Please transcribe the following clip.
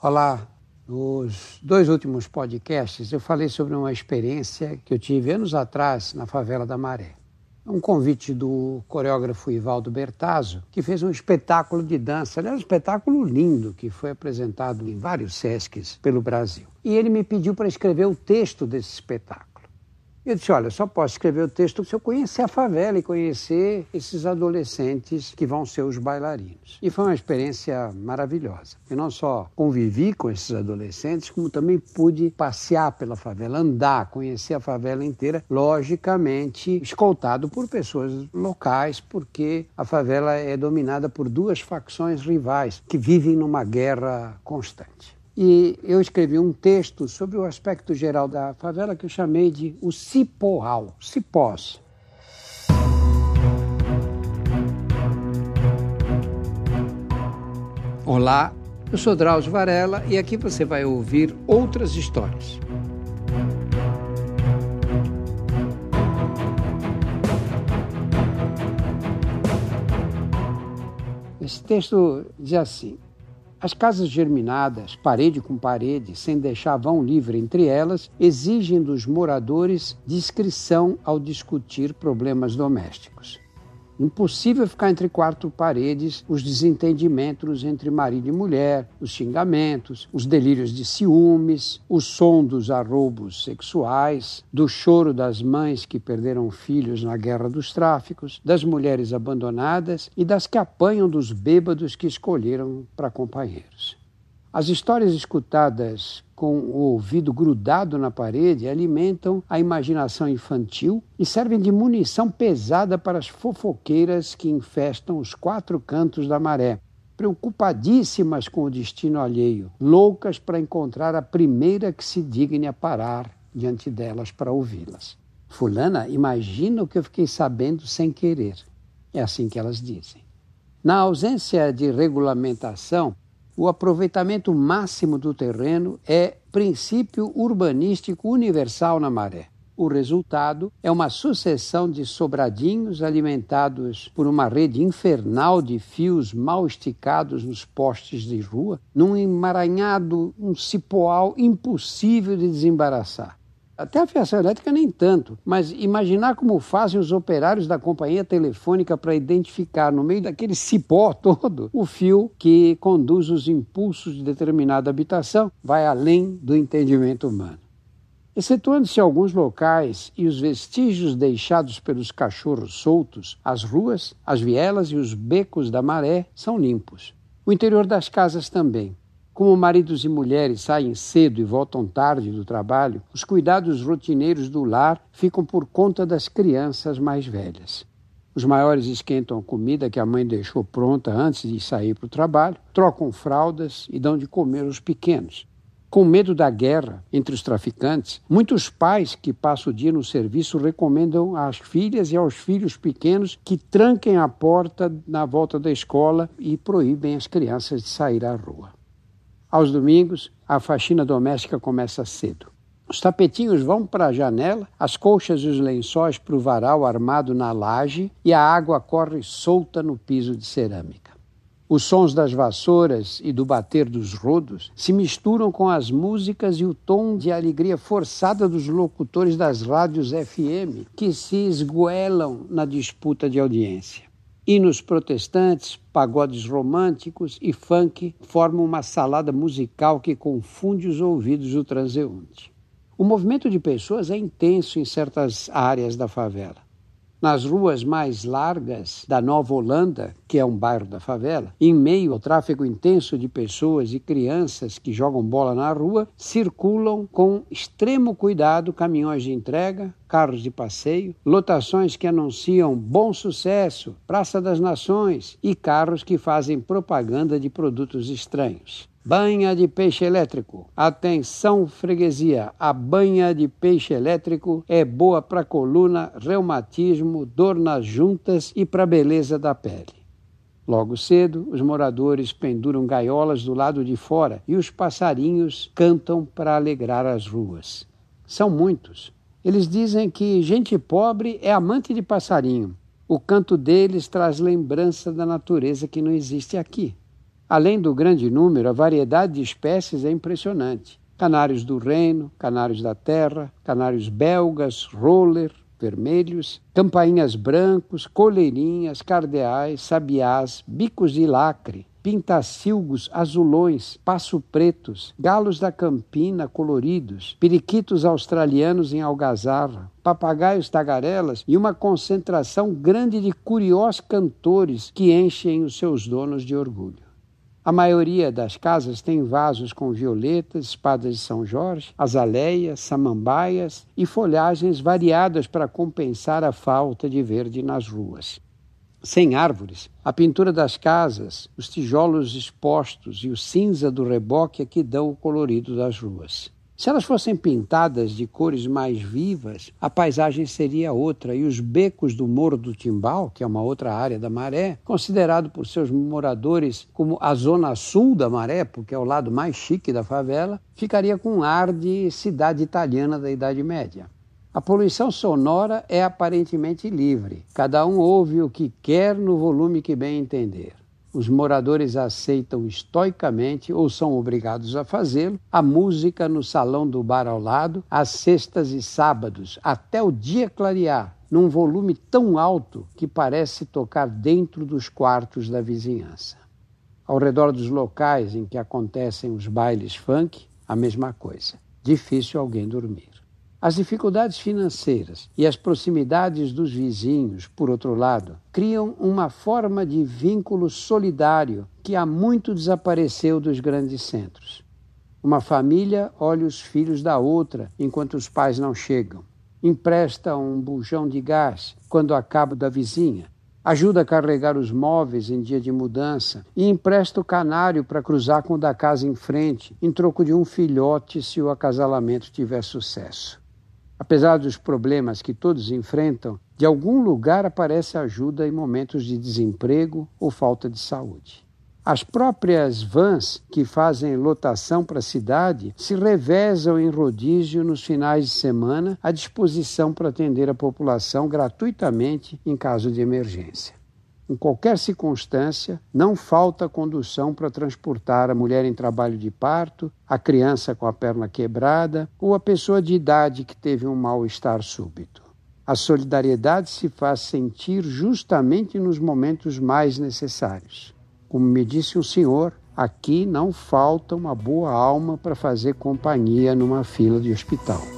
Olá, nos dois últimos podcasts eu falei sobre uma experiência que eu tive anos atrás na favela da Maré. Um convite do coreógrafo Ivaldo Bertazzo, que fez um espetáculo de dança, aliás, um espetáculo lindo que foi apresentado em vários SESCs pelo Brasil. E ele me pediu para escrever o texto desse espetáculo. Eu disse: olha, só posso escrever o texto se eu conhecer a favela e conhecer esses adolescentes que vão ser os bailarinos. E foi uma experiência maravilhosa. Eu não só convivi com esses adolescentes, como também pude passear pela favela, andar, conhecer a favela inteira, logicamente escoltado por pessoas locais, porque a favela é dominada por duas facções rivais que vivem numa guerra constante. E eu escrevi um texto sobre o aspecto geral da favela que eu chamei de o cipoal, cipós. Olá, eu sou Drauzio Varela e aqui você vai ouvir outras histórias. Esse texto diz assim: as casas germinadas, parede com parede, sem deixar vão livre entre elas, exigem dos moradores discrição ao discutir problemas domésticos. Impossível ficar entre quatro paredes os desentendimentos entre marido e mulher, os xingamentos, os delírios de ciúmes, o som dos arroubos sexuais, do choro das mães que perderam filhos na guerra dos tráficos, das mulheres abandonadas e das que apanham dos bêbados que escolheram para companheiros. As histórias escutadas com o ouvido grudado na parede alimentam a imaginação infantil e servem de munição pesada para as fofoqueiras que infestam os quatro cantos da maré, preocupadíssimas com o destino alheio, loucas para encontrar a primeira que se digne a parar diante delas para ouvi-las. Fulana, imagina o que eu fiquei sabendo sem querer. É assim que elas dizem. Na ausência de regulamentação, o aproveitamento máximo do terreno é princípio urbanístico universal na maré. O resultado é uma sucessão de sobradinhos alimentados por uma rede infernal de fios mal esticados nos postes de rua, num emaranhado, um cipoal impossível de desembaraçar. Até a fiação elétrica nem tanto, mas imaginar como fazem os operários da companhia telefônica para identificar no meio daquele cipó todo o fio que conduz os impulsos de determinada habitação vai além do entendimento humano. Excetuando-se alguns locais e os vestígios deixados pelos cachorros soltos, as ruas, as vielas e os becos da maré são limpos. O interior das casas também. Como maridos e mulheres saem cedo e voltam tarde do trabalho, os cuidados rotineiros do lar ficam por conta das crianças mais velhas. Os maiores esquentam a comida que a mãe deixou pronta antes de sair para o trabalho, trocam fraldas e dão de comer aos pequenos. Com medo da guerra entre os traficantes, muitos pais que passam o dia no serviço recomendam às filhas e aos filhos pequenos que tranquem a porta na volta da escola e proíbem as crianças de sair à rua. Aos domingos, a faxina doméstica começa cedo. Os tapetinhos vão para a janela, as colchas e os lençóis para o varal armado na laje e a água corre solta no piso de cerâmica. Os sons das vassouras e do bater dos rodos se misturam com as músicas e o tom de alegria forçada dos locutores das rádios FM que se esguelam na disputa de audiência. Hinos protestantes, pagodes românticos e funk formam uma salada musical que confunde os ouvidos do transeunte. O movimento de pessoas é intenso em certas áreas da favela nas ruas mais largas da Nova Holanda, que é um bairro da favela, em meio ao tráfego intenso de pessoas e crianças que jogam bola na rua, circulam com extremo cuidado caminhões de entrega, carros de passeio, lotações que anunciam bom sucesso, Praça das Nações e carros que fazem propaganda de produtos estranhos. Banha de peixe elétrico. Atenção, freguesia. A banha de peixe elétrico é boa para coluna, reumatismo, dor nas juntas e para beleza da pele. Logo cedo, os moradores penduram gaiolas do lado de fora e os passarinhos cantam para alegrar as ruas. São muitos. Eles dizem que gente pobre é amante de passarinho. O canto deles traz lembrança da natureza que não existe aqui. Além do grande número, a variedade de espécies é impressionante. Canários do reino, canários da terra, canários belgas, roller, vermelhos, campainhas brancos, coleirinhas, cardeais, sabiás, bicos de lacre, pintacilgos azulões, passo-pretos, galos da campina coloridos, periquitos australianos em algazarra, papagaios tagarelas e uma concentração grande de curiosos cantores que enchem os seus donos de orgulho. A maioria das casas tem vasos com violetas, espadas de São Jorge, azaleias, samambaias e folhagens variadas para compensar a falta de verde nas ruas. Sem árvores, a pintura das casas, os tijolos expostos e o cinza do reboque é que dão o colorido das ruas. Se elas fossem pintadas de cores mais vivas, a paisagem seria outra e os becos do Morro do Timbal, que é uma outra área da Maré, considerado por seus moradores como a zona sul da Maré, porque é o lado mais chique da favela, ficaria com um ar de cidade italiana da Idade Média. A poluição sonora é aparentemente livre. Cada um ouve o que quer no volume que bem entender os moradores aceitam estoicamente ou são obrigados a fazê-lo, a música no salão do bar ao lado, às sextas e sábados, até o dia clarear, num volume tão alto que parece tocar dentro dos quartos da vizinhança. Ao redor dos locais em que acontecem os bailes funk, a mesma coisa. Difícil alguém dormir. As dificuldades financeiras e as proximidades dos vizinhos, por outro lado, criam uma forma de vínculo solidário que há muito desapareceu dos grandes centros. Uma família olha os filhos da outra enquanto os pais não chegam, empresta um bujão de gás quando acaba da vizinha, ajuda a carregar os móveis em dia de mudança e empresta o canário para cruzar com o da casa em frente, em troco de um filhote se o acasalamento tiver sucesso. Apesar dos problemas que todos enfrentam, de algum lugar aparece ajuda em momentos de desemprego ou falta de saúde. As próprias vans que fazem lotação para a cidade se revezam em rodízio nos finais de semana à disposição para atender a população gratuitamente em caso de emergência. Em qualquer circunstância, não falta condução para transportar a mulher em trabalho de parto, a criança com a perna quebrada ou a pessoa de idade que teve um mal-estar súbito. A solidariedade se faz sentir justamente nos momentos mais necessários. Como me disse um senhor, aqui não falta uma boa alma para fazer companhia numa fila de hospital.